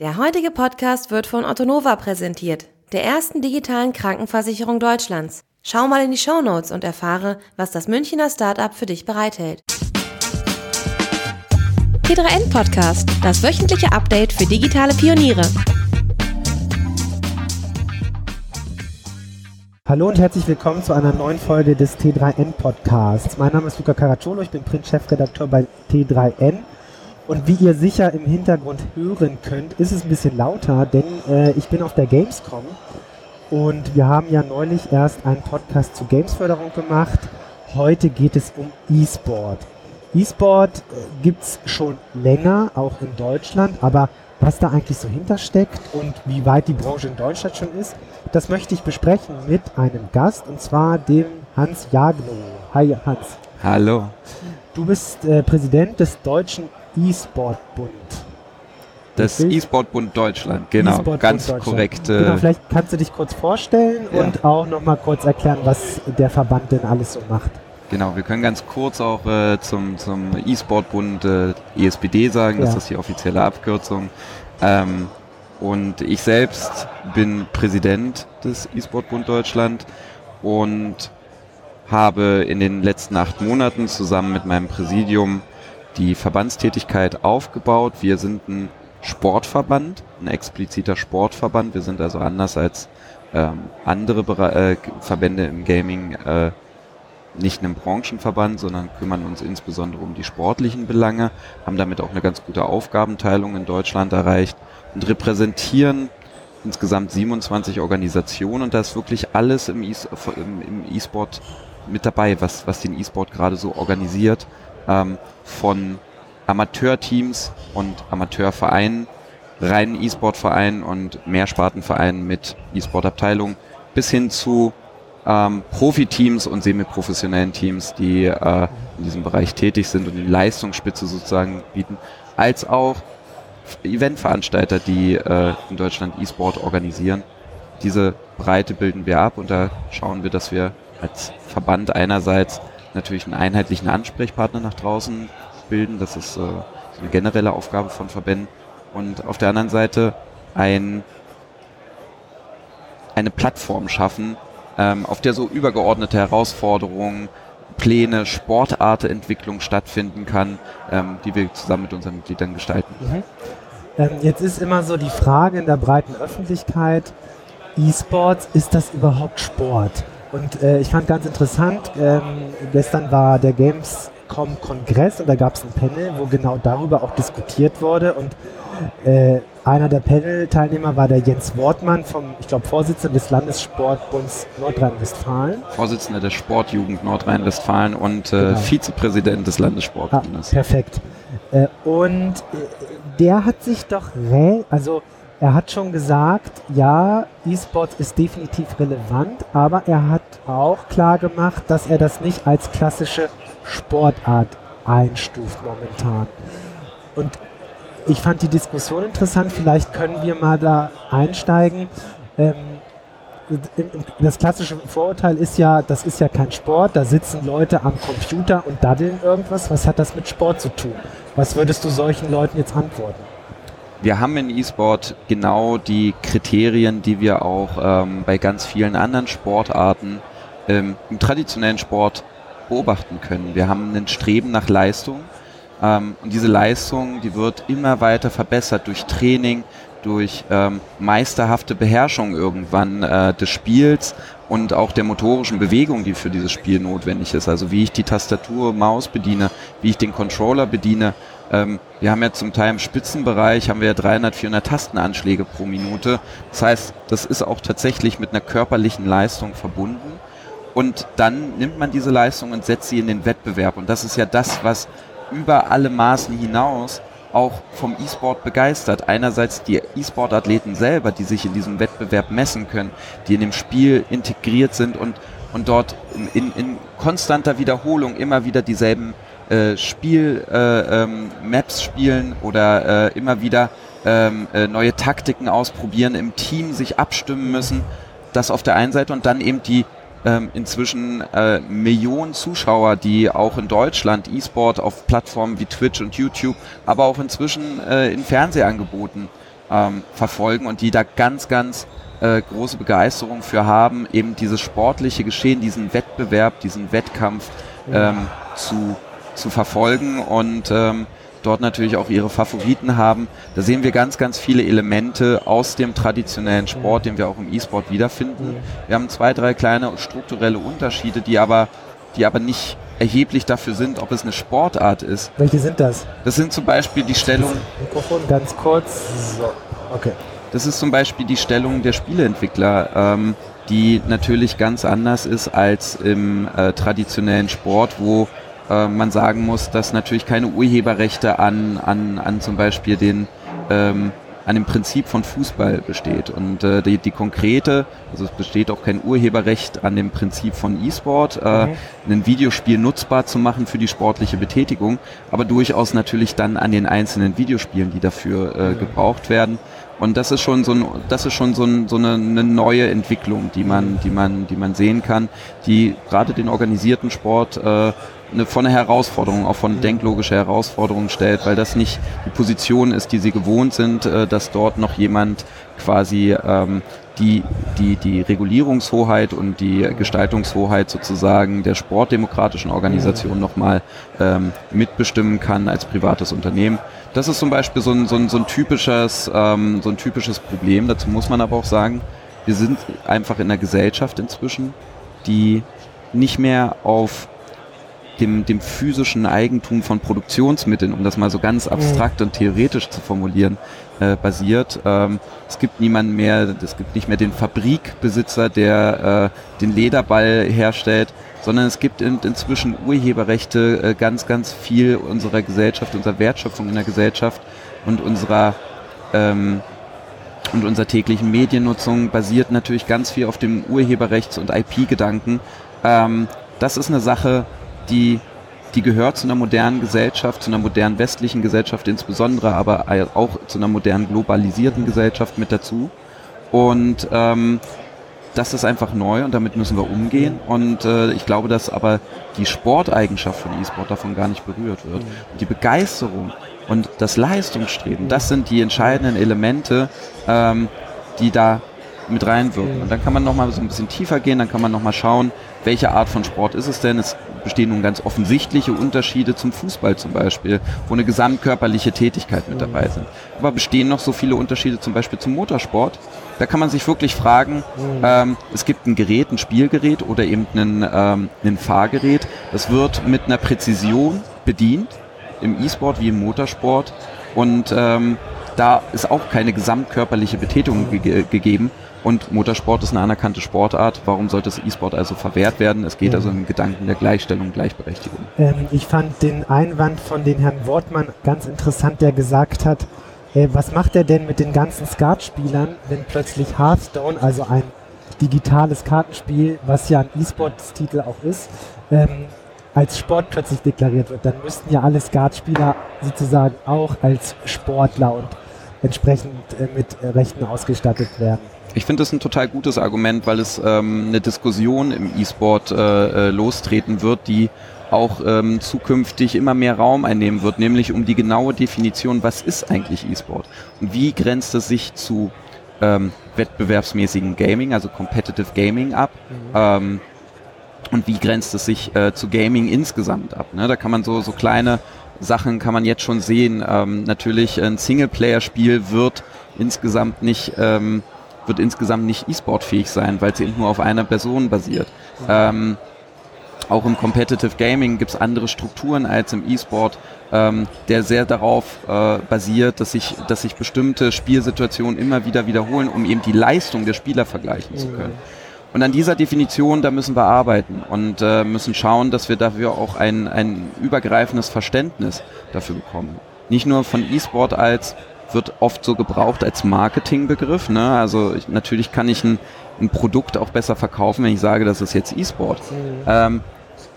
Der heutige Podcast wird von Ottonova präsentiert, der ersten digitalen Krankenversicherung Deutschlands. Schau mal in die Show Notes und erfahre, was das Münchner Startup für dich bereithält. T3N Podcast, das wöchentliche Update für digitale Pioniere. Hallo und herzlich willkommen zu einer neuen Folge des T3N Podcasts. Mein Name ist Luca Caracciolo, ich bin Print-Chefredakteur bei T3N und wie ihr sicher im Hintergrund hören könnt, ist es ein bisschen lauter, denn äh, ich bin auf der Gamescom und wir haben ja neulich erst einen Podcast zu Gamesförderung gemacht. Heute geht es um E-Sport. E-Sport äh, gibt es schon länger, auch in Deutschland, aber was da eigentlich so hintersteckt und wie weit die Branche in Deutschland schon ist, das möchte ich besprechen mit einem Gast und zwar dem Hans Jagno. Hi Hans. Hallo. Du bist äh, Präsident des Deutschen E-Sport-Bund. Das E-Sport-Bund Deutschland, genau, e ganz Deutschland. korrekt. Äh genau, vielleicht kannst du dich kurz vorstellen ja. und auch nochmal kurz erklären, was der Verband denn alles so macht. Genau, wir können ganz kurz auch äh, zum, zum E-Sport-Bund äh, ESPD sagen, ja. das ist die offizielle Abkürzung. Ähm, und ich selbst bin Präsident des E-Sport-Bund Deutschland und habe in den letzten acht Monaten zusammen mit meinem Präsidium die Verbandstätigkeit aufgebaut. Wir sind ein Sportverband, ein expliziter Sportverband. Wir sind also anders als ähm, andere Bere äh, Verbände im Gaming äh, nicht ein Branchenverband, sondern kümmern uns insbesondere um die sportlichen Belange, haben damit auch eine ganz gute Aufgabenteilung in Deutschland erreicht und repräsentieren insgesamt 27 Organisationen und da ist wirklich alles im E-Sport mit dabei, was, was den E-Sport gerade so organisiert ähm, von Amateurteams und Amateurvereinen, reinen E-Sport-Vereinen und Mehrspartenvereinen mit E-Sport-Abteilung bis hin zu ähm, Profiteams und semiprofessionellen Teams, die äh, in diesem Bereich tätig sind und die Leistungsspitze sozusagen bieten, als auch Eventveranstalter, die äh, in Deutschland E-Sport organisieren. Diese Breite bilden wir ab und da schauen wir, dass wir als Verband einerseits natürlich einen einheitlichen Ansprechpartner nach draußen bilden. Das ist äh, eine generelle Aufgabe von Verbänden. Und auf der anderen Seite ein, eine Plattform schaffen, ähm, auf der so übergeordnete Herausforderungen, Pläne, Sportarteentwicklung stattfinden kann, ähm, die wir zusammen mit unseren Mitgliedern gestalten. Mhm. Ähm, jetzt ist immer so die Frage in der breiten Öffentlichkeit, E-Sports, ist das überhaupt Sport? Und äh, ich fand ganz interessant, ähm, gestern war der Gamescom-Kongress und da gab es ein Panel, wo genau darüber auch diskutiert wurde. Und äh, einer der Panel-Teilnehmer war der Jens Wortmann vom, ich glaube, Vorsitzender des Landessportbunds Nordrhein-Westfalen. Vorsitzender der Sportjugend Nordrhein-Westfalen und äh, genau. Vizepräsident des Landessportbundes. Ah, perfekt. Äh, und äh, der hat sich doch, also er hat schon gesagt, ja, E-Sports ist definitiv relevant, aber er hat auch klar gemacht, dass er das nicht als klassische Sportart einstuft momentan. Und ich fand die Diskussion interessant, vielleicht können wir mal da einsteigen. Ähm, das klassische Vorurteil ist ja, das ist ja kein Sport, da sitzen Leute am Computer und daddeln irgendwas. Was hat das mit Sport zu tun? Was würdest du solchen Leuten jetzt antworten? wir haben in E-Sport genau die Kriterien, die wir auch ähm, bei ganz vielen anderen Sportarten ähm, im traditionellen Sport beobachten können. Wir haben ein Streben nach Leistung ähm, und diese Leistung, die wird immer weiter verbessert durch Training, durch ähm, meisterhafte Beherrschung irgendwann äh, des Spiels und auch der motorischen Bewegung, die für dieses Spiel notwendig ist. Also wie ich die Tastatur, Maus bediene, wie ich den Controller bediene ähm, wir haben ja zum Teil im Spitzenbereich haben wir ja 300, 400 Tastenanschläge pro Minute. Das heißt, das ist auch tatsächlich mit einer körperlichen Leistung verbunden. Und dann nimmt man diese Leistung und setzt sie in den Wettbewerb. Und das ist ja das, was über alle Maßen hinaus auch vom E-Sport begeistert. Einerseits die E-Sport-Athleten selber, die sich in diesem Wettbewerb messen können, die in dem Spiel integriert sind und, und dort in, in konstanter Wiederholung immer wieder dieselben äh, Spiel, äh, ähm, Maps spielen oder äh, immer wieder ähm, äh, neue Taktiken ausprobieren, im Team sich abstimmen müssen. Das auf der einen Seite und dann eben die ähm, inzwischen äh, Millionen Zuschauer, die auch in Deutschland E-Sport auf Plattformen wie Twitch und YouTube, aber auch inzwischen äh, in Fernsehangeboten ähm, verfolgen und die da ganz, ganz äh, große Begeisterung für haben, eben dieses sportliche Geschehen, diesen Wettbewerb, diesen Wettkampf ähm, zu, zu verfolgen. Und ähm, dort natürlich auch ihre Favoriten haben. Da sehen wir ganz, ganz viele Elemente aus dem traditionellen Sport, den wir auch im E-Sport wiederfinden. Wir haben zwei, drei kleine strukturelle Unterschiede, die aber, die aber nicht erheblich dafür sind, ob es eine Sportart ist. Welche sind das? Das sind zum Beispiel die Stellung. Mikrofon ganz kurz. So, okay. Das ist zum Beispiel die Stellung der Spieleentwickler, ähm, die natürlich ganz anders ist als im äh, traditionellen Sport, wo äh, man sagen muss, dass natürlich keine Urheberrechte an, an, an zum Beispiel den ähm, an dem Prinzip von Fußball besteht. Und äh, die, die konkrete, also es besteht auch kein Urheberrecht an dem Prinzip von E-Sport, äh, mhm. ein Videospiel nutzbar zu machen für die sportliche Betätigung, aber durchaus natürlich dann an den einzelnen Videospielen, die dafür äh, mhm. gebraucht werden. Und das ist schon so, ein, das ist schon so, ein, so eine, eine, neue Entwicklung, die man, die man, die man sehen kann, die gerade den organisierten Sport äh, eine, von einer Herausforderung, auch von denklogischer Herausforderung stellt, weil das nicht die Position ist, die sie gewohnt sind, äh, dass dort noch jemand quasi ähm, die, die, die Regulierungshoheit und die Gestaltungshoheit sozusagen der sportdemokratischen Organisation nochmal ähm, mitbestimmen kann als privates Unternehmen. Das ist zum Beispiel so ein, so ein, so ein, typisches, ähm, so ein typisches Problem. Dazu muss man aber auch sagen, wir sind einfach in einer Gesellschaft inzwischen, die nicht mehr auf dem, dem physischen Eigentum von Produktionsmitteln, um das mal so ganz mhm. abstrakt und theoretisch zu formulieren, äh, basiert. Ähm, es gibt niemanden mehr, es gibt nicht mehr den Fabrikbesitzer, der äh, den Lederball herstellt, sondern es gibt in, inzwischen Urheberrechte äh, ganz, ganz viel unserer Gesellschaft, unserer Wertschöpfung in der Gesellschaft und unserer ähm, und unserer täglichen Mediennutzung basiert natürlich ganz viel auf dem Urheberrechts- und IP-Gedanken. Ähm, das ist eine Sache, die, die gehört zu einer modernen Gesellschaft, zu einer modernen westlichen Gesellschaft insbesondere, aber auch zu einer modernen globalisierten Gesellschaft mit dazu. Und ähm, das ist einfach neu und damit müssen wir umgehen. Und äh, ich glaube, dass aber die Sporteigenschaft von E-Sport davon gar nicht berührt wird. Und die Begeisterung und das Leistungsstreben, das sind die entscheidenden Elemente, ähm, die da mit reinwirken. Und dann kann man nochmal so ein bisschen tiefer gehen, dann kann man nochmal schauen, welche Art von Sport ist es denn? Es bestehen nun ganz offensichtliche Unterschiede zum Fußball zum Beispiel, wo eine gesamtkörperliche Tätigkeit mit dabei sind. Aber bestehen noch so viele Unterschiede zum Beispiel zum Motorsport? Da kann man sich wirklich fragen, ähm, es gibt ein Gerät, ein Spielgerät oder eben ein, ähm, ein Fahrgerät, das wird mit einer Präzision bedient, im E-Sport wie im Motorsport. Und ähm, da ist auch keine gesamtkörperliche Betätigung ge gegeben, und Motorsport ist eine anerkannte Sportart. Warum sollte das E-Sport also verwehrt werden? Es geht ja. also im Gedanken der Gleichstellung Gleichberechtigung. Ähm, ich fand den Einwand von den Herrn Wortmann ganz interessant, der gesagt hat, äh, was macht er denn mit den ganzen Skatspielern, wenn plötzlich Hearthstone, also ein digitales Kartenspiel, was ja ein E-Sports-Titel auch ist, ähm, als Sport plötzlich deklariert wird, dann müssten ja alle Skatspieler sozusagen auch als Sportler und entsprechend äh, mit Rechten ausgestattet werden. Ich finde das ein total gutes Argument, weil es ähm, eine Diskussion im E-Sport äh, äh, lostreten wird, die auch ähm, zukünftig immer mehr Raum einnehmen wird, nämlich um die genaue Definition, was ist eigentlich E-Sport und wie grenzt es sich zu ähm, wettbewerbsmäßigen Gaming, also Competitive Gaming ab. Mhm. Ähm, und wie grenzt es sich äh, zu Gaming insgesamt ab? Ne? Da kann man so, so kleine Sachen kann man jetzt schon sehen. Ähm, natürlich ein Singleplayer-Spiel wird insgesamt nicht ähm, wird insgesamt nicht E-Sport-fähig sein, weil es eben nur auf einer Person basiert. Ähm, auch im Competitive Gaming gibt es andere Strukturen als im E-Sport, ähm, der sehr darauf äh, basiert, dass sich, dass sich bestimmte Spielsituationen immer wieder wiederholen, um eben die Leistung der Spieler vergleichen zu können. Und an dieser Definition, da müssen wir arbeiten und äh, müssen schauen, dass wir dafür auch ein, ein übergreifendes Verständnis dafür bekommen. Nicht nur von E-Sport als wird oft so gebraucht als Marketingbegriff. Ne? Also ich, natürlich kann ich ein, ein, Produkt auch besser verkaufen, wenn ich sage, das ist jetzt E-Sport. Ähm,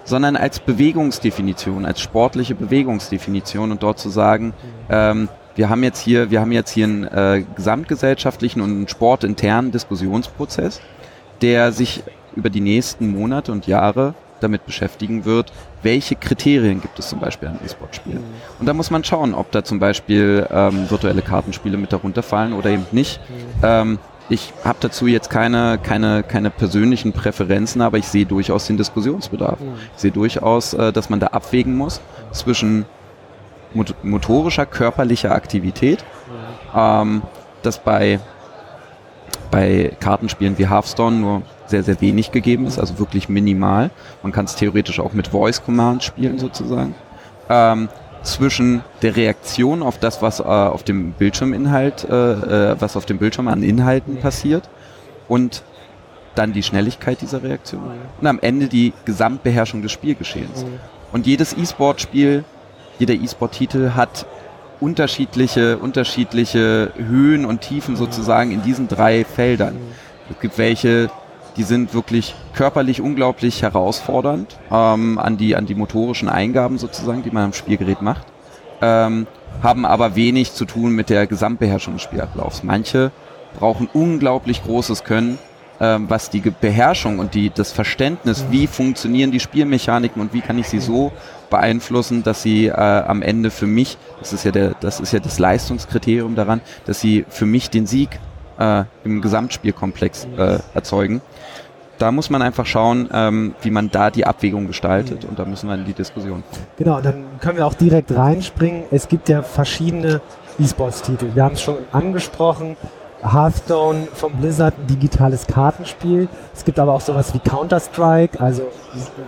sondern als Bewegungsdefinition, als sportliche Bewegungsdefinition und dort zu sagen, ähm, wir haben jetzt hier, wir haben jetzt hier einen äh, gesamtgesellschaftlichen und einen sportinternen Diskussionsprozess, der sich über die nächsten Monate und Jahre damit beschäftigen wird, welche Kriterien gibt es zum Beispiel an E-Sport-Spielen. Mhm. Und da muss man schauen, ob da zum Beispiel ähm, virtuelle Kartenspiele mit darunter fallen oder eben nicht. Mhm. Ähm, ich habe dazu jetzt keine, keine, keine persönlichen Präferenzen, aber ich sehe durchaus den Diskussionsbedarf. Mhm. Ich sehe durchaus, äh, dass man da abwägen muss zwischen motorischer, körperlicher Aktivität, ähm, das bei, bei Kartenspielen wie Hearthstone nur sehr, sehr wenig gegeben ist, also wirklich minimal. Man kann es theoretisch auch mit Voice Command spielen sozusagen. Ähm, zwischen der Reaktion auf das, was äh, auf dem Bildschirminhalt, äh, äh, was auf dem Bildschirm an Inhalten passiert und dann die Schnelligkeit dieser Reaktion und am Ende die Gesamtbeherrschung des Spielgeschehens. Und jedes E-Sport-Spiel, jeder E-Sport-Titel hat unterschiedliche, unterschiedliche Höhen und Tiefen sozusagen in diesen drei Feldern. Es gibt welche, die sind wirklich körperlich unglaublich herausfordernd ähm, an, die, an die motorischen Eingaben sozusagen, die man am Spielgerät macht, ähm, haben aber wenig zu tun mit der Gesamtbeherrschung des Spielablaufs. Manche brauchen unglaublich großes Können, ähm, was die Beherrschung und die, das Verständnis, wie funktionieren die Spielmechaniken und wie kann ich sie so beeinflussen, dass sie äh, am Ende für mich, das ist ja der, das ist ja das Leistungskriterium daran, dass sie für mich den Sieg äh, im Gesamtspielkomplex äh, erzeugen da muss man einfach schauen, ähm, wie man da die Abwägung gestaltet. Und da müssen wir in die Diskussion. Genau, dann können wir auch direkt reinspringen. Es gibt ja verschiedene E-Sports-Titel. Wir haben es schon angesprochen. Hearthstone von Blizzard, ein digitales Kartenspiel. Es gibt aber auch sowas wie Counter-Strike, also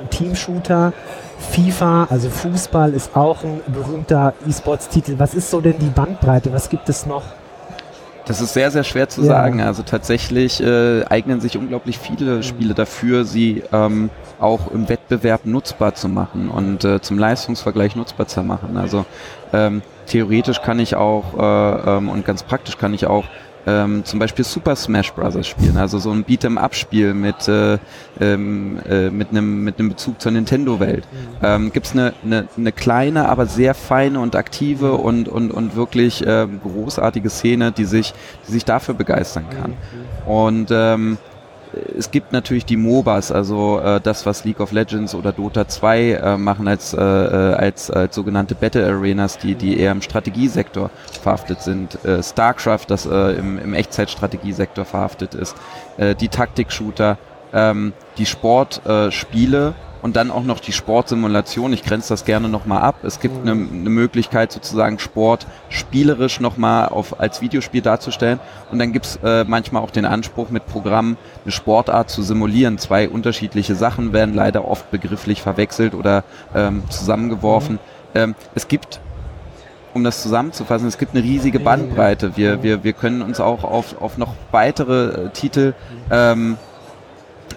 ein Team-Shooter. FIFA, also Fußball, ist auch ein berühmter E-Sports-Titel. Was ist so denn die Bandbreite? Was gibt es noch? Das ist sehr, sehr schwer zu ja. sagen. Also tatsächlich äh, eignen sich unglaublich viele Spiele dafür, sie ähm, auch im Wettbewerb nutzbar zu machen und äh, zum Leistungsvergleich nutzbar zu machen. Also ähm, theoretisch kann ich auch äh, ähm, und ganz praktisch kann ich auch ähm, zum Beispiel Super Smash Bros. spielen, also so ein Beat'em-up-Spiel mit äh, ähm, äh, mit einem mit einem Bezug zur Nintendo-Welt. Mhm. Ähm, Gibt es eine, eine, eine kleine, aber sehr feine und aktive und und und wirklich äh, großartige Szene, die sich die sich dafür begeistern kann. Mhm. Und ähm, es gibt natürlich die MOBAs, also äh, das, was League of Legends oder Dota 2 äh, machen als, äh, äh, als, als sogenannte Battle Arenas, die, die eher im Strategiesektor verhaftet sind. Äh, StarCraft, das äh, im, im Echtzeitstrategiesektor verhaftet ist. Äh, die Taktik-Shooter, ähm, die Sportspiele, äh, und dann auch noch die Sportsimulation. Ich grenze das gerne nochmal ab. Es gibt eine mhm. ne Möglichkeit, sozusagen Sport spielerisch nochmal als Videospiel darzustellen. Und dann gibt's äh, manchmal auch den Anspruch, mit Programmen eine Sportart zu simulieren. Zwei unterschiedliche Sachen werden leider oft begrifflich verwechselt oder ähm, zusammengeworfen. Mhm. Ähm, es gibt um das zusammenzufassen, es gibt eine riesige Bandbreite. Wir, wir, wir können uns auch auf, auf noch weitere äh, Titel ähm,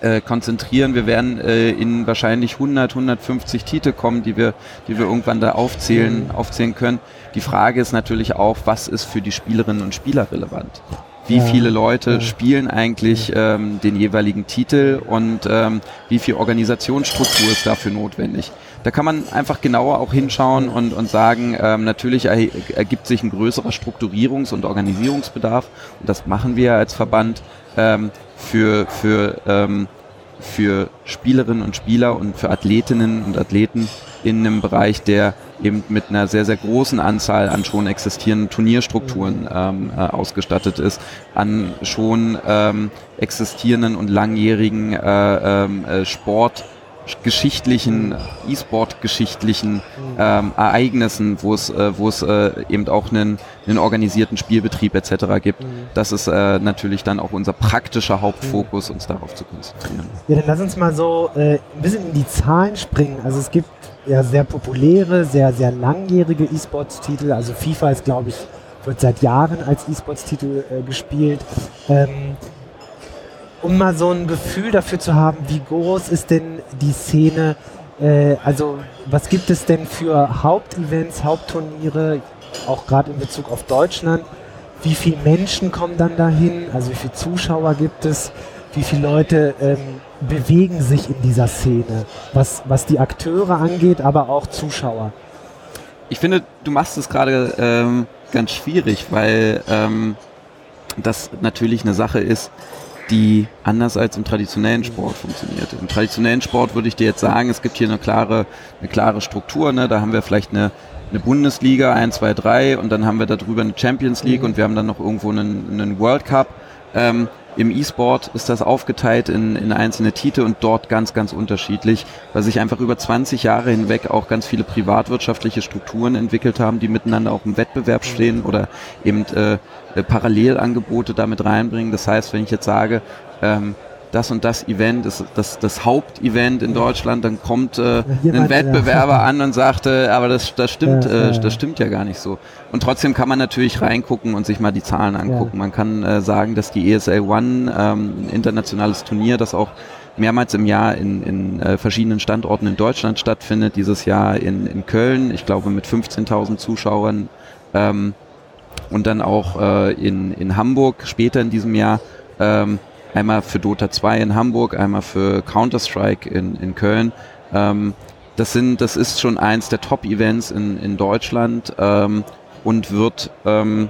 äh, konzentrieren. Wir werden äh, in wahrscheinlich 100, 150 Titel kommen, die wir, die wir irgendwann da aufzählen, aufzählen können. Die Frage ist natürlich auch, was ist für die Spielerinnen und Spieler relevant? Wie viele Leute spielen eigentlich ähm, den jeweiligen Titel und ähm, wie viel Organisationsstruktur ist dafür notwendig? Da kann man einfach genauer auch hinschauen und, und sagen, ähm, natürlich ergibt sich ein größerer Strukturierungs- und Organisierungsbedarf und das machen wir als Verband ähm, für, für, ähm, für Spielerinnen und Spieler und für Athletinnen und Athleten in einem Bereich, der eben mit einer sehr, sehr großen Anzahl an schon existierenden Turnierstrukturen ähm, äh, ausgestattet ist, an schon ähm, existierenden und langjährigen äh, ähm, äh, Sport- geschichtlichen, E-Sport-geschichtlichen ähm, Ereignissen, wo es, äh, wo es äh, eben auch einen, einen organisierten Spielbetrieb etc. gibt. Das ist äh, natürlich dann auch unser praktischer Hauptfokus, uns darauf zu konzentrieren. Ja, dann lass uns mal so äh, ein bisschen in die Zahlen springen. Also es gibt ja sehr populäre, sehr, sehr langjährige E-Sports-Titel. Also FIFA ist, glaube ich, wird seit Jahren als E-Sports-Titel äh, gespielt. Ähm, um mal so ein Gefühl dafür zu haben, wie groß ist denn die Szene, äh, also was gibt es denn für Hauptevents, Hauptturniere, auch gerade in Bezug auf Deutschland, wie viele Menschen kommen dann dahin, also wie viele Zuschauer gibt es, wie viele Leute ähm, bewegen sich in dieser Szene, was, was die Akteure angeht, aber auch Zuschauer. Ich finde, du machst es gerade ähm, ganz schwierig, weil ähm, das natürlich eine Sache ist, die anders als im traditionellen Sport funktioniert. Im traditionellen Sport würde ich dir jetzt sagen, es gibt hier eine klare, eine klare Struktur. Ne? Da haben wir vielleicht eine, eine Bundesliga 1, 2, 3 und dann haben wir darüber eine Champions League mhm. und wir haben dann noch irgendwo einen, einen World Cup. Ähm, im E-Sport ist das aufgeteilt in, in einzelne Titel und dort ganz, ganz unterschiedlich, weil sich einfach über 20 Jahre hinweg auch ganz viele privatwirtschaftliche Strukturen entwickelt haben, die miteinander auch im Wettbewerb stehen oder eben äh, äh Parallelangebote damit reinbringen. Das heißt, wenn ich jetzt sage, ähm, das und das Event ist das, das Hauptevent in Deutschland, dann kommt äh, ein Wettbewerber ja. an und sagt, äh, aber das, das stimmt, ja, äh, das stimmt ja gar nicht so. Und trotzdem kann man natürlich reingucken und sich mal die Zahlen angucken. Man kann äh, sagen, dass die ESL One, ähm, ein internationales Turnier, das auch mehrmals im Jahr in, in äh, verschiedenen Standorten in Deutschland stattfindet, dieses Jahr in, in Köln, ich glaube mit 15.000 Zuschauern ähm, und dann auch äh, in, in Hamburg später in diesem Jahr. Ähm, Einmal für Dota 2 in Hamburg, einmal für Counter-Strike in, in Köln. Ähm, das, sind, das ist schon eins der Top-Events in, in Deutschland ähm, und wird ähm,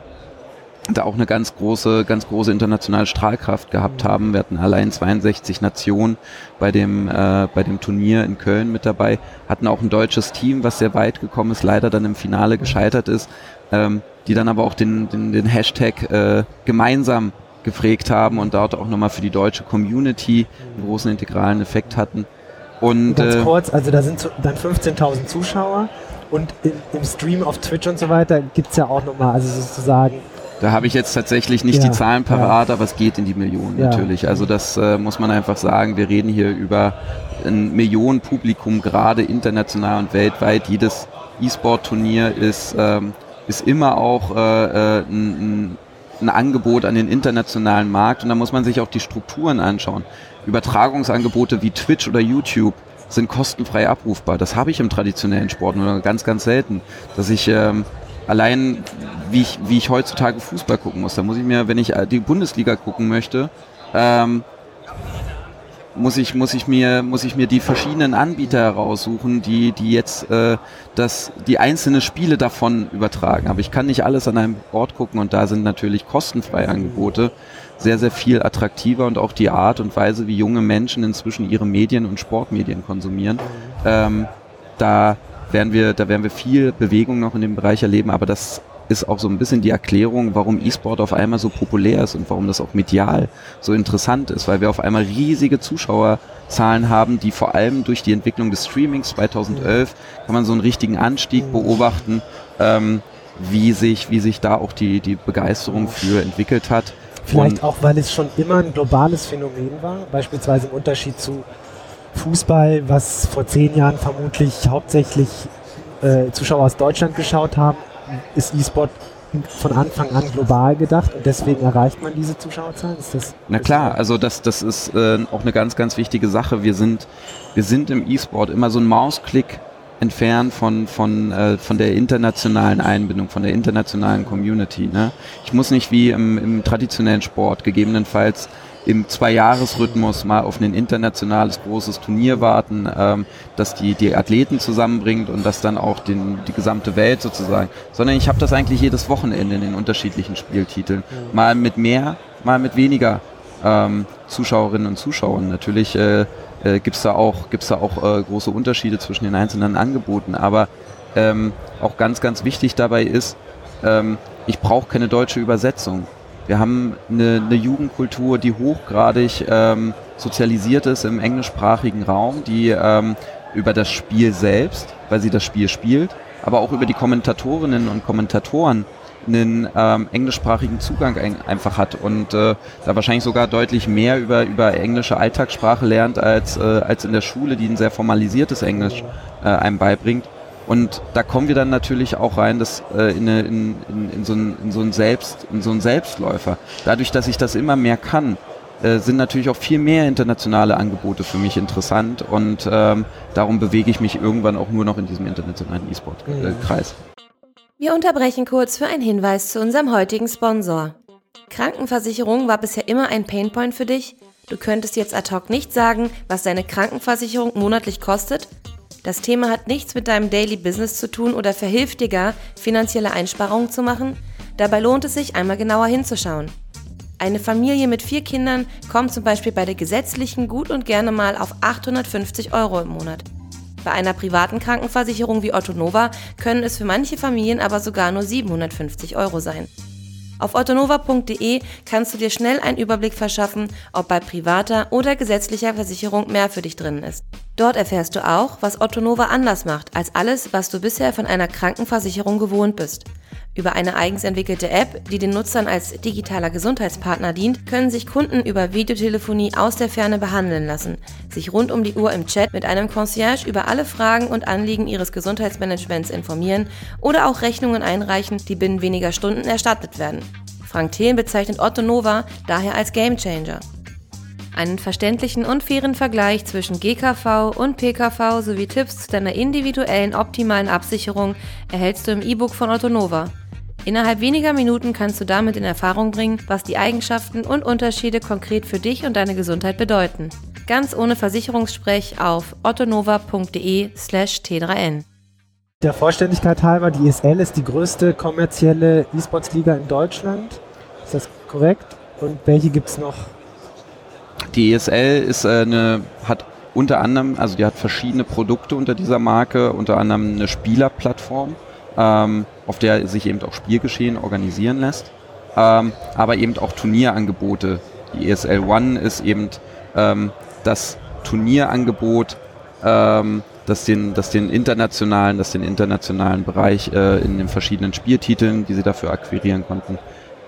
da auch eine ganz große, ganz große internationale Strahlkraft gehabt haben. Wir hatten allein 62 Nationen bei dem, äh, bei dem Turnier in Köln mit dabei, hatten auch ein deutsches Team, was sehr weit gekommen ist, leider dann im Finale gescheitert ist, ähm, die dann aber auch den, den, den Hashtag äh, gemeinsam geprägt haben und dort auch nochmal für die deutsche Community einen großen integralen Effekt hatten. Und, ganz äh, kurz, also da sind dann 15.000 Zuschauer und im, im, Stream auf Twitch und so weiter gibt es ja auch nochmal, also sozusagen. Da habe ich jetzt tatsächlich nicht ja, die Zahlen parat, ja. aber es geht in die Millionen ja. natürlich. Also das äh, muss man einfach sagen. Wir reden hier über ein Millionenpublikum, gerade international und weltweit. Jedes E-Sport-Turnier ist, ähm, ist immer auch äh, äh ein, ein ein Angebot an den internationalen Markt und da muss man sich auch die Strukturen anschauen. Übertragungsangebote wie Twitch oder YouTube sind kostenfrei abrufbar. Das habe ich im traditionellen Sport nur ganz, ganz selten. Dass ich ähm, allein, wie ich, wie ich heutzutage Fußball gucken muss, da muss ich mir, wenn ich äh, die Bundesliga gucken möchte, ähm, muss ich, muss ich mir, muss ich mir die verschiedenen Anbieter heraussuchen, die, die jetzt äh, das, die einzelne Spiele davon übertragen. Aber ich kann nicht alles an einem Ort gucken und da sind natürlich kostenfreie Angebote sehr, sehr viel attraktiver und auch die Art und Weise, wie junge Menschen inzwischen ihre Medien und Sportmedien konsumieren. Ähm, da werden wir, da werden wir viel Bewegung noch in dem Bereich erleben, aber das ist auch so ein bisschen die Erklärung, warum E-Sport auf einmal so populär ist und warum das auch medial so interessant ist, weil wir auf einmal riesige Zuschauerzahlen haben, die vor allem durch die Entwicklung des Streamings 2011 kann man so einen richtigen Anstieg beobachten, ähm, wie sich, wie sich da auch die, die Begeisterung für entwickelt hat. Vielleicht und auch, weil es schon immer ein globales Phänomen war, beispielsweise im Unterschied zu Fußball, was vor zehn Jahren vermutlich hauptsächlich äh, Zuschauer aus Deutschland geschaut haben ist E-Sport von Anfang an global gedacht und deswegen erreicht man diese Zuschauerzahlen? Ist das Na klar, also das, das ist äh, auch eine ganz, ganz wichtige Sache. Wir sind, wir sind im E-Sport immer so ein Mausklick entfernt von, von, äh, von der internationalen Einbindung, von der internationalen Community. Ne? Ich muss nicht wie im, im traditionellen Sport gegebenenfalls im Zwei-Jahres-Rhythmus mal auf ein internationales großes Turnier warten, ähm, das die, die Athleten zusammenbringt und das dann auch den, die gesamte Welt sozusagen, sondern ich habe das eigentlich jedes Wochenende in den unterschiedlichen Spieltiteln. Mal mit mehr, mal mit weniger ähm, Zuschauerinnen und Zuschauern. Natürlich äh, äh, gibt es da auch, gibt's da auch äh, große Unterschiede zwischen den einzelnen Angeboten, aber ähm, auch ganz, ganz wichtig dabei ist, ähm, ich brauche keine deutsche Übersetzung. Wir haben eine, eine Jugendkultur, die hochgradig ähm, sozialisiert ist im englischsprachigen Raum, die ähm, über das Spiel selbst, weil sie das Spiel spielt, aber auch über die Kommentatorinnen und Kommentatoren einen ähm, englischsprachigen Zugang ein, einfach hat und äh, da wahrscheinlich sogar deutlich mehr über, über englische Alltagssprache lernt als, äh, als in der Schule, die ein sehr formalisiertes Englisch äh, einem beibringt. Und da kommen wir dann natürlich auch rein, dass, äh, in, in, in, in, so ein, in, so ein Selbst, in so ein Selbstläufer. Dadurch, dass ich das immer mehr kann, äh, sind natürlich auch viel mehr internationale Angebote für mich interessant und ähm, darum bewege ich mich irgendwann auch nur noch in diesem internationalen E-Sport-Kreis. Wir unterbrechen kurz für einen Hinweis zu unserem heutigen Sponsor. Krankenversicherung war bisher immer ein Painpoint für dich? Du könntest jetzt ad hoc nicht sagen, was deine Krankenversicherung monatlich kostet? Das Thema hat nichts mit deinem Daily Business zu tun oder verhilft dir gar, finanzielle Einsparungen zu machen? Dabei lohnt es sich, einmal genauer hinzuschauen. Eine Familie mit vier Kindern kommt zum Beispiel bei der gesetzlichen gut und gerne mal auf 850 Euro im Monat. Bei einer privaten Krankenversicherung wie Otto Nova können es für manche Familien aber sogar nur 750 Euro sein. Auf ottonova.de kannst du dir schnell einen Überblick verschaffen, ob bei privater oder gesetzlicher Versicherung mehr für dich drin ist. Dort erfährst du auch, was Ottonova anders macht als alles, was du bisher von einer Krankenversicherung gewohnt bist. Über eine eigens entwickelte App, die den Nutzern als digitaler Gesundheitspartner dient, können sich Kunden über Videotelefonie aus der Ferne behandeln lassen, sich rund um die Uhr im Chat mit einem Concierge über alle Fragen und Anliegen ihres Gesundheitsmanagements informieren oder auch Rechnungen einreichen, die binnen weniger Stunden erstattet werden. Frank Thelen bezeichnet Otto Nova daher als Gamechanger. Einen verständlichen und fairen Vergleich zwischen GKV und PKV sowie Tipps zu deiner individuellen optimalen Absicherung erhältst du im E-Book von Otto Nova. Innerhalb weniger Minuten kannst du damit in Erfahrung bringen, was die Eigenschaften und Unterschiede konkret für dich und deine Gesundheit bedeuten. Ganz ohne Versicherungssprech auf ottonova.de/t3n. Der Vollständigkeit halber, die ESL ist die größte kommerzielle E-Sports-Liga in Deutschland. Ist das korrekt? Und welche gibt es noch? Die ESL ist äh, eine, hat unter anderem, also die hat verschiedene Produkte unter dieser Marke, unter anderem eine Spielerplattform ähm, auf der sich eben auch Spielgeschehen organisieren lässt, ähm, aber eben auch Turnierangebote. Die ESL One ist eben ähm, das Turnierangebot, ähm, das den, das den internationalen, das den internationalen Bereich äh, in den verschiedenen Spieltiteln, die sie dafür akquirieren konnten,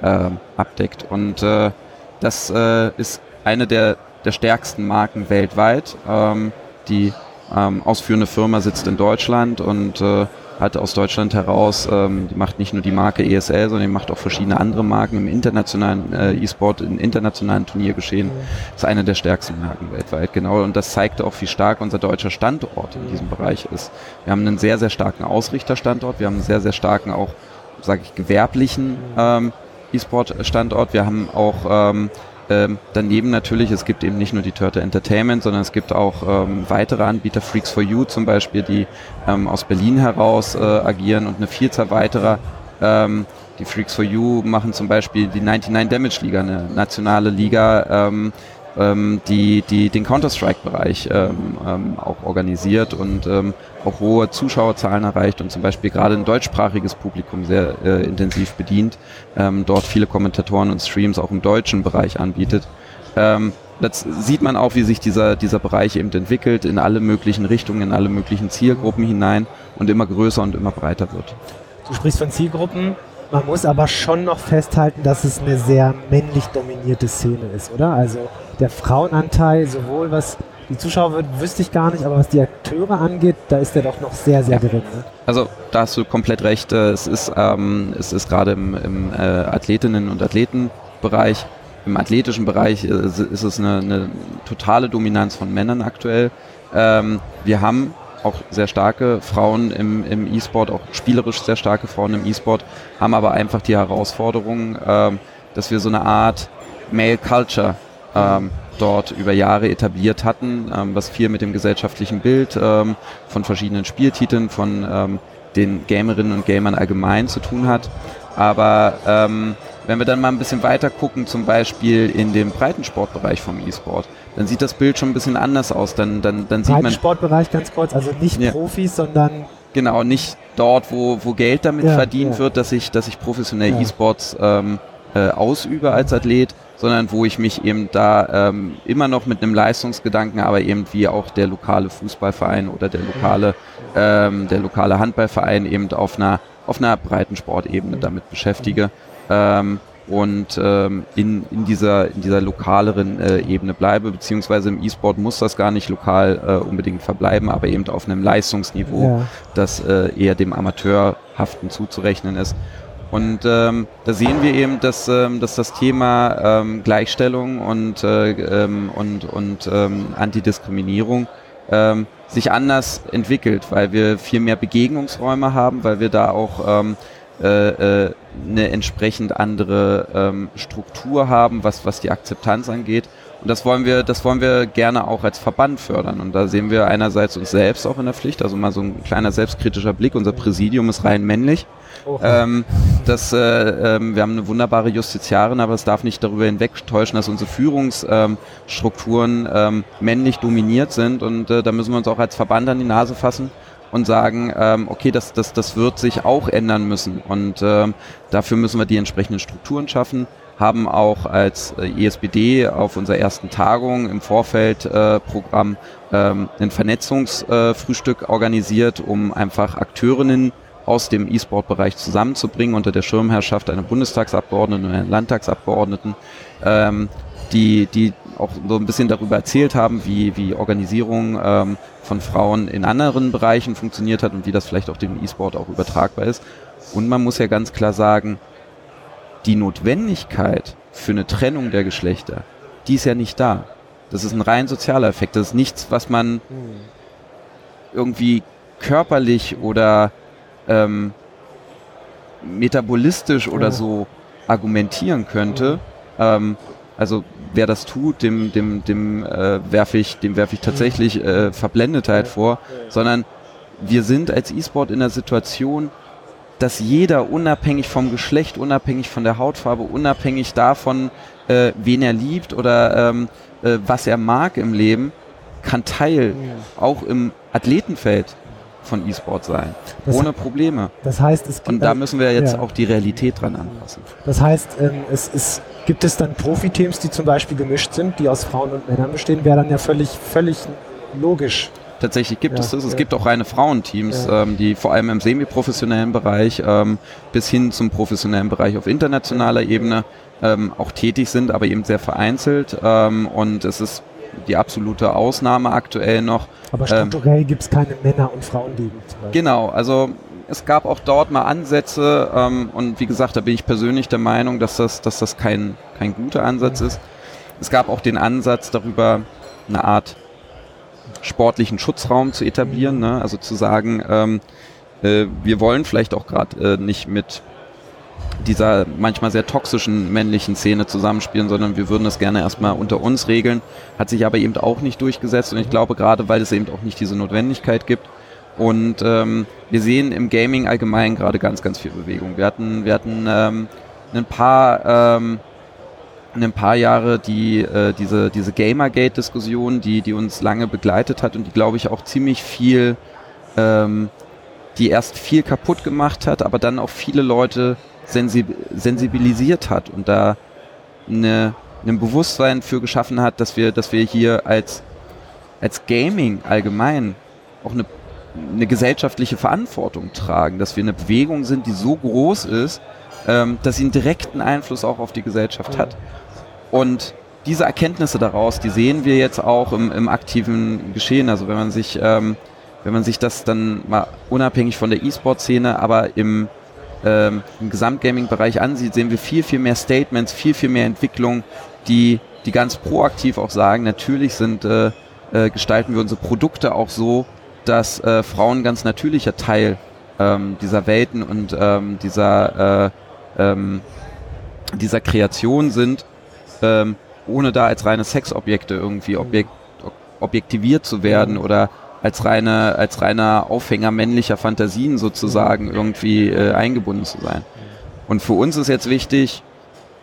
äh, abdeckt. Und äh, das äh, ist eine der, der stärksten Marken weltweit. Ähm, die ähm, ausführende Firma sitzt in Deutschland und äh, hat aus Deutschland heraus, ähm, die macht nicht nur die Marke ESL, sondern die macht auch verschiedene andere Marken im internationalen äh, E-Sport, im internationalen Turniergeschehen. Ist eine der stärksten Marken weltweit, genau. Und das zeigt auch, wie stark unser deutscher Standort in diesem Bereich ist. Wir haben einen sehr, sehr starken Ausrichterstandort, wir haben einen sehr, sehr starken auch, sage ich, gewerblichen ähm, E-Sport-Standort. Wir haben auch ähm, ähm, daneben natürlich, es gibt eben nicht nur die Turtle Entertainment, sondern es gibt auch ähm, weitere Anbieter, Freaks for You zum Beispiel, die ähm, aus Berlin heraus äh, agieren und eine Vielzahl weiterer. Ähm, die Freaks for You machen zum Beispiel die 99 Damage Liga, eine nationale Liga, ähm, die, die den Counter-Strike-Bereich ähm, ähm, auch organisiert und ähm, auch hohe Zuschauerzahlen erreicht und zum Beispiel gerade ein deutschsprachiges Publikum sehr äh, intensiv bedient, ähm, dort viele Kommentatoren und Streams auch im deutschen Bereich anbietet. Ähm, das sieht man auch, wie sich dieser, dieser Bereich eben entwickelt, in alle möglichen Richtungen, in alle möglichen Zielgruppen hinein und immer größer und immer breiter wird. Du sprichst von Zielgruppen. Man muss aber schon noch festhalten, dass es eine sehr männlich dominierte Szene ist, oder? Also der Frauenanteil, sowohl was die Zuschauer wird, wüsste ich gar nicht, aber was die Akteure angeht, da ist der doch noch sehr, sehr ja. gering. Ne? Also da hast du komplett recht. Äh, es ist, ähm, es ist gerade im, im äh, Athletinnen- und Athletenbereich, im athletischen Bereich äh, ist es eine, eine, totale Dominanz von Männern aktuell. Ähm, wir haben auch sehr starke Frauen im, im E-Sport, auch spielerisch sehr starke Frauen im E-Sport, haben aber einfach die Herausforderung, ähm, dass wir so eine Art Male Culture ähm, dort über Jahre etabliert hatten, ähm, was viel mit dem gesellschaftlichen Bild ähm, von verschiedenen Spieltiteln, von ähm, den Gamerinnen und Gamern allgemein zu tun hat. Aber ähm, wenn wir dann mal ein bisschen weiter gucken, zum Beispiel in dem Breitensportbereich vom E-Sport, dann sieht das Bild schon ein bisschen anders aus. Dann, dann, dann sieht man. Breitensportbereich ganz kurz, also nicht ja. Profis, sondern. Genau, nicht dort, wo, wo Geld damit ja, verdient ja. wird, dass ich, dass ich professionell E-Sports ähm, äh, ausübe als Athlet, sondern wo ich mich eben da ähm, immer noch mit einem Leistungsgedanken, aber eben wie auch der lokale Fußballverein oder der lokale, ähm, der lokale Handballverein eben auf einer, auf einer breiten Sportebene damit beschäftige. Ähm, und ähm, in, in, dieser, in dieser lokaleren äh, Ebene bleibe, beziehungsweise im E-Sport muss das gar nicht lokal äh, unbedingt verbleiben, aber eben auf einem Leistungsniveau, ja. das äh, eher dem Amateurhaften zuzurechnen ist. Und ähm, da sehen wir eben, dass, ähm, dass das Thema ähm, Gleichstellung und, äh, ähm, und, und ähm, Antidiskriminierung ähm, sich anders entwickelt, weil wir viel mehr Begegnungsräume haben, weil wir da auch ähm, äh, äh, eine entsprechend andere ähm, Struktur haben, was, was die Akzeptanz angeht. Und das wollen wir, das wollen wir gerne auch als Verband fördern. Und da sehen wir einerseits uns selbst auch in der Pflicht, also mal so ein kleiner selbstkritischer Blick. Unser Präsidium ist rein männlich. Ähm, das, äh, ähm, wir haben eine wunderbare Justiziarin, aber es darf nicht darüber hinwegtäuschen, dass unsere Führungsstrukturen ähm, männlich dominiert sind. Und äh, da müssen wir uns auch als Verband an die Nase fassen und sagen, ähm, okay, das, das, das wird sich auch ändern müssen. Und ähm, dafür müssen wir die entsprechenden Strukturen schaffen haben auch als äh, ESBD auf unserer ersten Tagung im Vorfeldprogramm äh, ähm, ein Vernetzungsfrühstück äh, organisiert, um einfach Akteurinnen aus dem E-Sport-Bereich zusammenzubringen unter der Schirmherrschaft einer Bundestagsabgeordneten und einer Landtagsabgeordneten, ähm, die, die auch so ein bisschen darüber erzählt haben, wie, wie Organisierung ähm, von Frauen in anderen Bereichen funktioniert hat und wie das vielleicht auch dem E-Sport auch übertragbar ist. Und man muss ja ganz klar sagen, die Notwendigkeit für eine Trennung der Geschlechter, die ist ja nicht da. Das ist ein rein sozialer Effekt. Das ist nichts, was man irgendwie körperlich oder ähm, metabolistisch oder so argumentieren könnte. Ähm, also wer das tut, dem, dem, dem äh, werfe ich, dem werfe ich tatsächlich äh, Verblendetheit vor, sondern wir sind als E-Sport in der Situation, dass jeder unabhängig vom Geschlecht, unabhängig von der Hautfarbe, unabhängig davon, äh, wen er liebt oder ähm, äh, was er mag im Leben, kann Teil auch im Athletenfeld von E-Sport sein. Das ohne Probleme. Das heißt, es gibt, Und da müssen wir jetzt ja. auch die Realität dran anpassen. Das heißt, ähm, es ist, gibt es dann Profiteams, die zum Beispiel gemischt sind, die aus Frauen und Männern bestehen, wäre dann ja völlig, völlig logisch. Tatsächlich gibt ja, es das. Es ja. gibt auch reine Frauenteams, ja. ähm, die vor allem im semi-professionellen Bereich ähm, bis hin zum professionellen Bereich auf internationaler Ebene ähm, auch tätig sind, aber eben sehr vereinzelt. Ähm, und es ist die absolute Ausnahme aktuell noch. Aber ähm, strukturell gibt es keine Männer- und Frauenligen. Genau, also es gab auch dort mal Ansätze ähm, und wie gesagt, da bin ich persönlich der Meinung, dass das, dass das kein, kein guter Ansatz ist. Es gab auch den Ansatz darüber, eine Art sportlichen Schutzraum zu etablieren. Ne? Also zu sagen, ähm, äh, wir wollen vielleicht auch gerade äh, nicht mit dieser manchmal sehr toxischen männlichen Szene zusammenspielen, sondern wir würden das gerne erstmal unter uns regeln. Hat sich aber eben auch nicht durchgesetzt und ich glaube gerade, weil es eben auch nicht diese Notwendigkeit gibt. Und ähm, wir sehen im Gaming allgemein gerade ganz, ganz viel Bewegung. Wir hatten, wir hatten ähm, ein paar ähm, ein paar Jahre die äh, diese diese Gamergate-Diskussion, die die uns lange begleitet hat und die glaube ich auch ziemlich viel, ähm, die erst viel kaputt gemacht hat, aber dann auch viele Leute sensib sensibilisiert hat und da eine, ein Bewusstsein für geschaffen hat, dass wir dass wir hier als als Gaming allgemein auch eine eine gesellschaftliche Verantwortung tragen, dass wir eine Bewegung sind, die so groß ist, ähm, dass sie einen direkten Einfluss auch auf die Gesellschaft hat. Und diese Erkenntnisse daraus, die sehen wir jetzt auch im, im aktiven Geschehen. Also wenn man sich, ähm, wenn man sich das dann mal unabhängig von der E-Sport-Szene, aber im, ähm, im Gesamtgaming-Bereich ansieht, sehen wir viel, viel mehr Statements, viel, viel mehr Entwicklung, die, die ganz proaktiv auch sagen, natürlich sind, äh, äh, gestalten wir unsere Produkte auch so, dass äh, Frauen ganz natürlicher Teil ähm, dieser Welten und ähm, dieser, äh, ähm, dieser Kreation sind ähm, ohne da als reine Sexobjekte irgendwie objekt, objektiviert zu werden oder als reine als reiner Aufhänger männlicher Fantasien sozusagen irgendwie äh, eingebunden zu sein. Und für uns ist jetzt wichtig,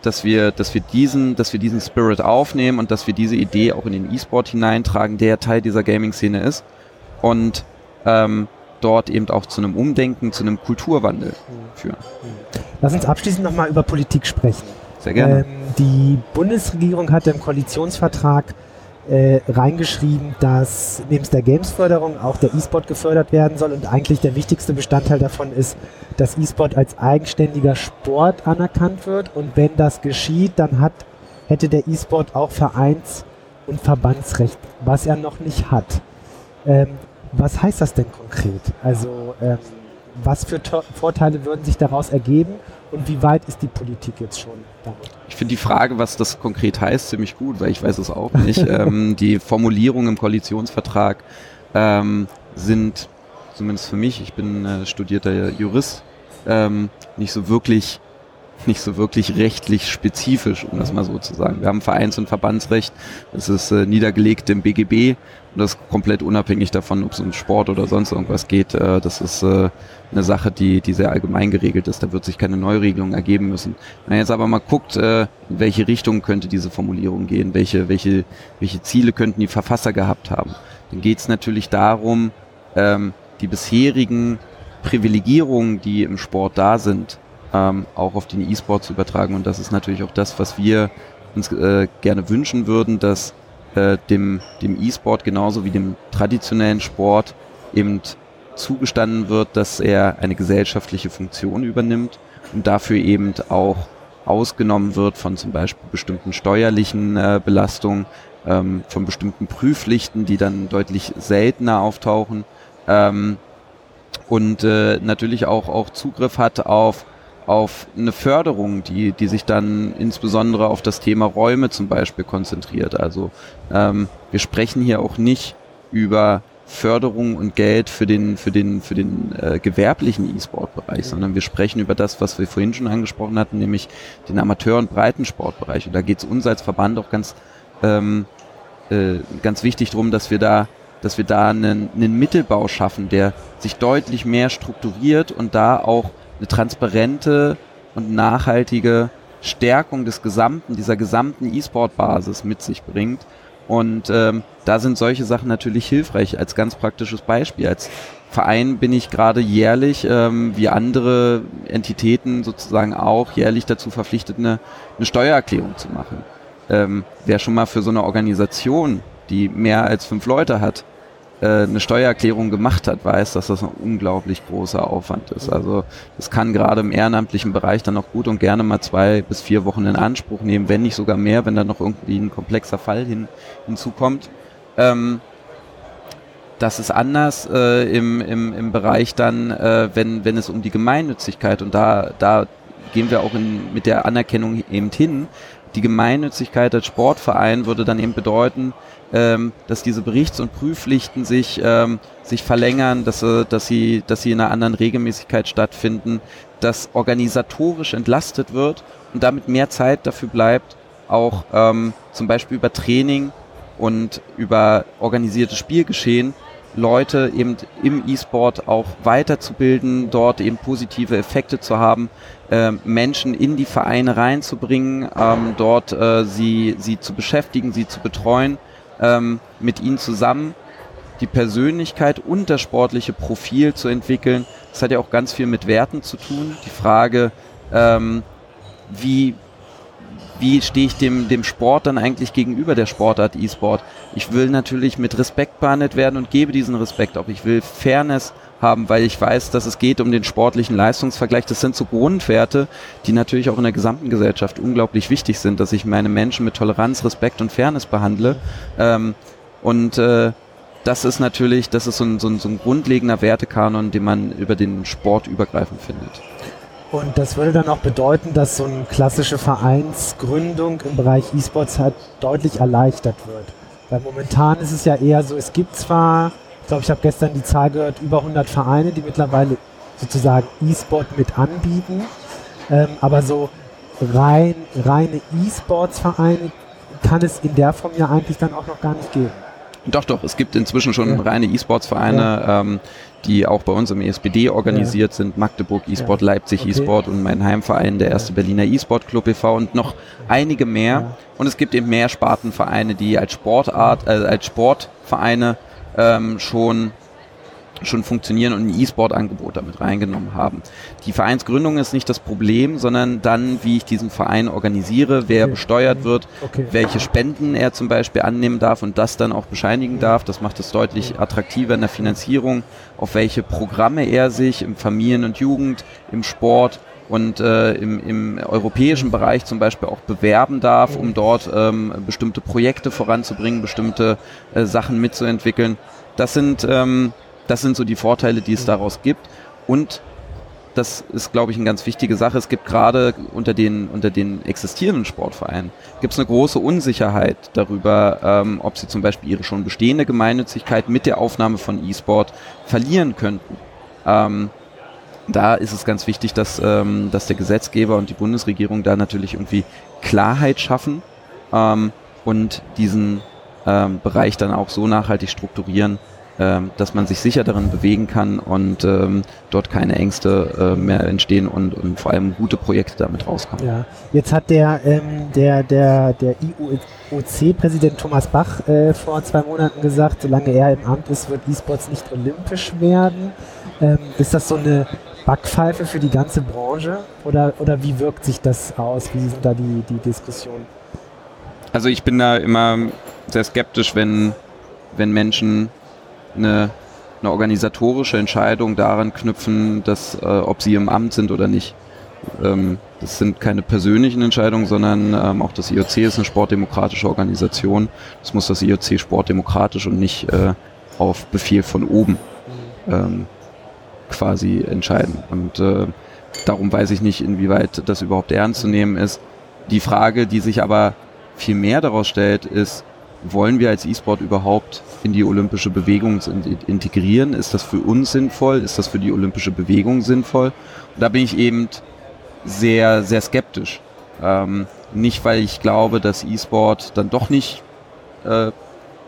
dass wir dass wir diesen dass wir diesen Spirit aufnehmen und dass wir diese Idee auch in den E-Sport hineintragen, der Teil dieser Gaming-Szene ist und ähm, dort eben auch zu einem Umdenken, zu einem Kulturwandel führen. Lass uns abschließend nochmal über Politik sprechen. Sehr gerne. Ähm, die Bundesregierung hat im Koalitionsvertrag äh, reingeschrieben, dass neben der Gamesförderung auch der E-Sport gefördert werden soll und eigentlich der wichtigste Bestandteil davon ist, dass E-Sport als eigenständiger Sport anerkannt wird und wenn das geschieht, dann hat, hätte der E-Sport auch Vereins- und Verbandsrecht, was er noch nicht hat. Ähm, was heißt das denn konkret? Also ähm, was für to Vorteile würden sich daraus ergeben und wie weit ist die Politik jetzt schon damit? Ich finde die Frage, was das konkret heißt, ziemlich gut, weil ich weiß es auch nicht. ähm, die Formulierungen im Koalitionsvertrag ähm, sind, zumindest für mich, ich bin äh, studierter Jurist, ähm, nicht so wirklich nicht so wirklich rechtlich spezifisch, um das mal so zu sagen. Wir haben Vereins- und Verbandsrecht, das ist äh, niedergelegt im BGB und das ist komplett unabhängig davon, ob es um Sport oder sonst irgendwas geht. Äh, das ist äh, eine Sache, die, die sehr allgemein geregelt ist. Da wird sich keine Neuregelung ergeben müssen. Wenn man jetzt aber mal guckt, äh, in welche Richtung könnte diese Formulierung gehen, welche, welche, welche Ziele könnten die Verfasser gehabt haben, dann geht es natürlich darum, ähm, die bisherigen Privilegierungen, die im Sport da sind, ähm, auch auf den E-Sport zu übertragen. Und das ist natürlich auch das, was wir uns äh, gerne wünschen würden, dass äh, dem, dem E-Sport genauso wie dem traditionellen Sport eben zugestanden wird, dass er eine gesellschaftliche Funktion übernimmt und dafür eben auch ausgenommen wird von zum Beispiel bestimmten steuerlichen äh, Belastungen, ähm, von bestimmten Prüflichten, die dann deutlich seltener auftauchen ähm, und äh, natürlich auch, auch Zugriff hat auf auf eine Förderung, die, die sich dann insbesondere auf das Thema Räume zum Beispiel konzentriert. Also ähm, wir sprechen hier auch nicht über Förderung und Geld für den, für den, für den äh, gewerblichen E-Sport-Bereich, sondern wir sprechen über das, was wir vorhin schon angesprochen hatten, nämlich den Amateur- und Breitensportbereich. Und da geht es uns als Verband auch ganz, ähm, äh, ganz wichtig drum, dass wir da dass wir da einen, einen Mittelbau schaffen, der sich deutlich mehr strukturiert und da auch eine transparente und nachhaltige Stärkung des gesamten, dieser gesamten E-Sport-Basis mit sich bringt. Und ähm, da sind solche Sachen natürlich hilfreich als ganz praktisches Beispiel. Als Verein bin ich gerade jährlich, ähm, wie andere Entitäten sozusagen auch, jährlich dazu verpflichtet, eine, eine Steuererklärung zu machen. Ähm, wer schon mal für so eine Organisation, die mehr als fünf Leute hat, eine Steuererklärung gemacht hat, weiß, dass das ein unglaublich großer Aufwand ist. Also das kann gerade im ehrenamtlichen Bereich dann auch gut und gerne mal zwei bis vier Wochen in Anspruch nehmen, wenn nicht sogar mehr, wenn da noch irgendwie ein komplexer Fall hin, hinzukommt. Ähm, das ist anders äh, im, im, im Bereich dann, äh, wenn, wenn es um die Gemeinnützigkeit und da, da gehen wir auch in, mit der Anerkennung eben hin. Die Gemeinnützigkeit als Sportverein würde dann eben bedeuten, ähm, dass diese Berichts- und Prüfpflichten sich, ähm, sich verlängern, dass, äh, dass, sie, dass sie in einer anderen Regelmäßigkeit stattfinden, dass organisatorisch entlastet wird und damit mehr Zeit dafür bleibt, auch ähm, zum Beispiel über Training und über organisiertes Spielgeschehen Leute eben im E-Sport auch weiterzubilden, dort eben positive Effekte zu haben, äh, Menschen in die Vereine reinzubringen, ähm, dort äh, sie, sie zu beschäftigen, sie zu betreuen ähm, mit ihnen zusammen die Persönlichkeit und das sportliche Profil zu entwickeln. Das hat ja auch ganz viel mit Werten zu tun. Die Frage, ähm, wie, wie stehe ich dem, dem Sport dann eigentlich gegenüber der Sportart E-Sport? Ich will natürlich mit Respekt behandelt werden und gebe diesen Respekt auch. Ich will Fairness haben, weil ich weiß, dass es geht um den sportlichen Leistungsvergleich. Das sind so Grundwerte, die natürlich auch in der gesamten Gesellschaft unglaublich wichtig sind, dass ich meine Menschen mit Toleranz, Respekt und Fairness behandle. Ähm, und äh, das ist natürlich, das ist so ein, so, ein, so ein grundlegender Wertekanon, den man über den Sport übergreifend findet. Und das würde dann auch bedeuten, dass so eine klassische Vereinsgründung im Bereich E-Sports halt deutlich erleichtert wird. Weil momentan ist es ja eher so, es gibt zwar ich glaube, ich habe gestern die Zahl gehört, über 100 Vereine, die mittlerweile sozusagen E-Sport mit anbieten. Ähm, aber so rein, reine E-Sports-Vereine kann es in der Form ja eigentlich dann auch noch gar nicht geben. Doch, doch, es gibt inzwischen schon ja. reine E-Sports-Vereine, ja. ähm, die auch bei uns im ESPD organisiert ja. sind. Magdeburg E-Sport, Leipzig okay. E-Sport und mein Heimverein, der erste Berliner E-Sport Club e.V. und noch einige mehr. Und es gibt eben mehr Spartenvereine, die als Sportart, äh, als Sportvereine ähm, schon schon funktionieren und ein E-Sport-Angebot damit reingenommen haben. Die Vereinsgründung ist nicht das Problem, sondern dann, wie ich diesen Verein organisiere, wer okay. besteuert wird, okay. welche Spenden er zum Beispiel annehmen darf und das dann auch bescheinigen darf. Das macht es deutlich attraktiver in der Finanzierung, auf welche Programme er sich im Familien- und Jugend, im Sport und äh, im, im europäischen Bereich zum Beispiel auch bewerben darf, um dort ähm, bestimmte Projekte voranzubringen, bestimmte äh, Sachen mitzuentwickeln. Das sind, ähm, das sind so die Vorteile, die es daraus gibt. Und das ist, glaube ich, eine ganz wichtige Sache. Es gibt gerade unter den, unter den existierenden Sportvereinen gibt es eine große Unsicherheit darüber, ähm, ob sie zum Beispiel ihre schon bestehende Gemeinnützigkeit mit der Aufnahme von E-Sport verlieren könnten. Ähm, da ist es ganz wichtig, dass, ähm, dass der Gesetzgeber und die Bundesregierung da natürlich irgendwie Klarheit schaffen ähm, und diesen ähm, Bereich dann auch so nachhaltig strukturieren, dass man sich sicher darin bewegen kann und ähm, dort keine Ängste äh, mehr entstehen und, und vor allem gute Projekte damit rauskommen. Ja, jetzt hat der, ähm, der, der, der IOC-Präsident Thomas Bach äh, vor zwei Monaten gesagt, solange er im Amt ist, wird E-Sports nicht olympisch werden. Ähm, ist das so eine Backpfeife für die ganze Branche oder, oder wie wirkt sich das aus? Wie sind da die, die Diskussionen? Also ich bin da immer sehr skeptisch, wenn, wenn Menschen eine, eine organisatorische Entscheidung daran knüpfen, dass, äh, ob sie im Amt sind oder nicht. Ähm, das sind keine persönlichen Entscheidungen, sondern ähm, auch das IOC ist eine sportdemokratische Organisation. Das muss das IOC sportdemokratisch und nicht äh, auf Befehl von oben ähm, quasi entscheiden. Und äh, darum weiß ich nicht, inwieweit das überhaupt ernst zu nehmen ist. Die Frage, die sich aber viel mehr daraus stellt, ist, wollen wir als E-Sport überhaupt in die olympische Bewegung integrieren? Ist das für uns sinnvoll? Ist das für die olympische Bewegung sinnvoll? Und da bin ich eben sehr, sehr skeptisch. Ähm, nicht, weil ich glaube, dass E-Sport dann doch nicht äh,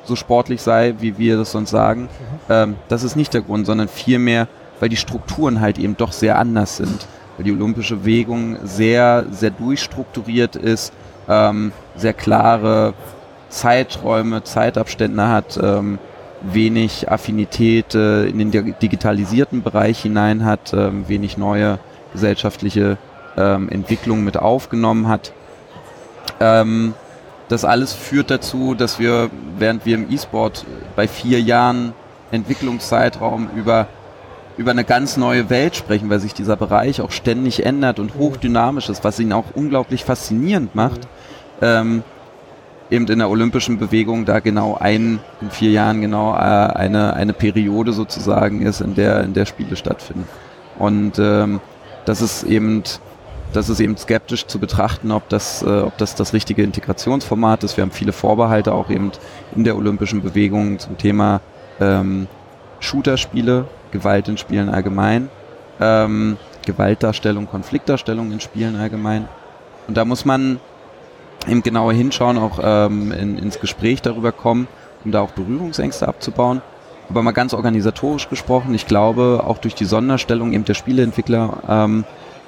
so sportlich sei, wie wir das sonst sagen. Mhm. Ähm, das ist nicht der Grund, sondern vielmehr, weil die Strukturen halt eben doch sehr anders sind. Weil die olympische Bewegung sehr, sehr durchstrukturiert ist, ähm, sehr klare Zeiträume, Zeitabstände hat, ähm, wenig Affinität äh, in den digitalisierten Bereich hinein hat, ähm, wenig neue gesellschaftliche ähm, Entwicklungen mit aufgenommen hat. Ähm, das alles führt dazu, dass wir, während wir im E-Sport bei vier Jahren Entwicklungszeitraum über, über eine ganz neue Welt sprechen, weil sich dieser Bereich auch ständig ändert und hochdynamisch ist, was ihn auch unglaublich faszinierend macht. Ähm, eben in der olympischen Bewegung da genau ein, in vier Jahren genau äh, eine, eine Periode sozusagen ist, in der, in der Spiele stattfinden. Und ähm, das ist eben das ist eben skeptisch zu betrachten, ob das, äh, ob das das richtige Integrationsformat ist. Wir haben viele Vorbehalte auch eben in der olympischen Bewegung zum Thema ähm, Shooter-Spiele, Gewalt in Spielen allgemein, ähm, Gewaltdarstellung, Konfliktdarstellung in Spielen allgemein. Und da muss man eben genauer hinschauen, auch ähm, in, ins Gespräch darüber kommen, um da auch Berührungsängste abzubauen. Aber mal ganz organisatorisch gesprochen, ich glaube, auch durch die Sonderstellung eben der Spieleentwickler ähm,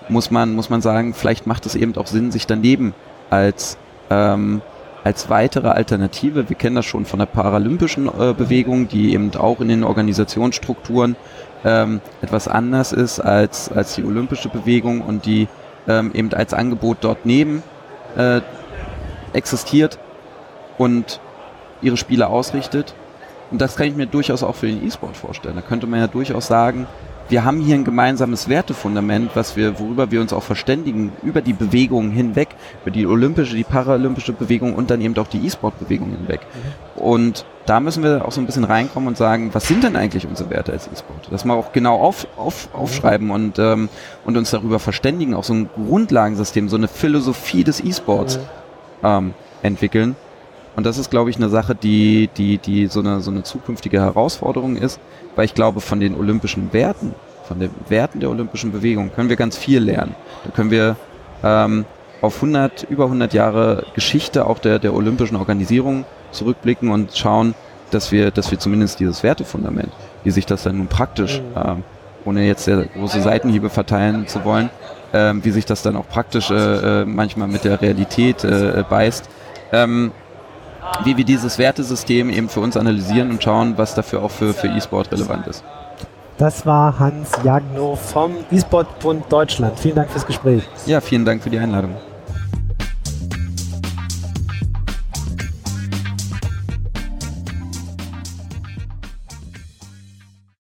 muss man, muss man sagen, vielleicht macht es eben auch Sinn, sich daneben als, ähm, als weitere Alternative, wir kennen das schon von der paralympischen äh, Bewegung, die eben auch in den Organisationsstrukturen ähm, etwas anders ist als, als die olympische Bewegung und die ähm, eben als Angebot dort neben äh, existiert und ihre Spiele ausrichtet. Und das kann ich mir durchaus auch für den E-Sport vorstellen. Da könnte man ja durchaus sagen, wir haben hier ein gemeinsames Wertefundament, was wir, worüber wir uns auch verständigen, über die Bewegungen hinweg, über die olympische, die paralympische Bewegung und dann eben auch die E-Sport-Bewegung hinweg. Und da müssen wir auch so ein bisschen reinkommen und sagen, was sind denn eigentlich unsere Werte als E-Sport? Das mal auch genau auf, auf, aufschreiben und, ähm, und uns darüber verständigen, auch so ein Grundlagensystem, so eine Philosophie des E-Sports ähm, entwickeln. Und das ist, glaube ich, eine Sache, die, die, die so eine, so eine zukünftige Herausforderung ist, weil ich glaube, von den olympischen Werten, von den Werten der olympischen Bewegung können wir ganz viel lernen. Da können wir ähm, auf 100, über 100 Jahre Geschichte auch der, der olympischen Organisierung zurückblicken und schauen, dass wir, dass wir zumindest dieses Wertefundament, wie sich das dann nun praktisch, ähm, ohne jetzt sehr große Seitenhiebe verteilen zu wollen, ähm, wie sich das dann auch praktisch äh, äh, manchmal mit der Realität äh, beißt, ähm, wie wir dieses Wertesystem eben für uns analysieren und schauen, was dafür auch für, für E-Sport relevant ist. Das war Hans Jagno vom E-Sport-Bund Deutschland. Vielen Dank fürs Gespräch. Ja, vielen Dank für die Einladung.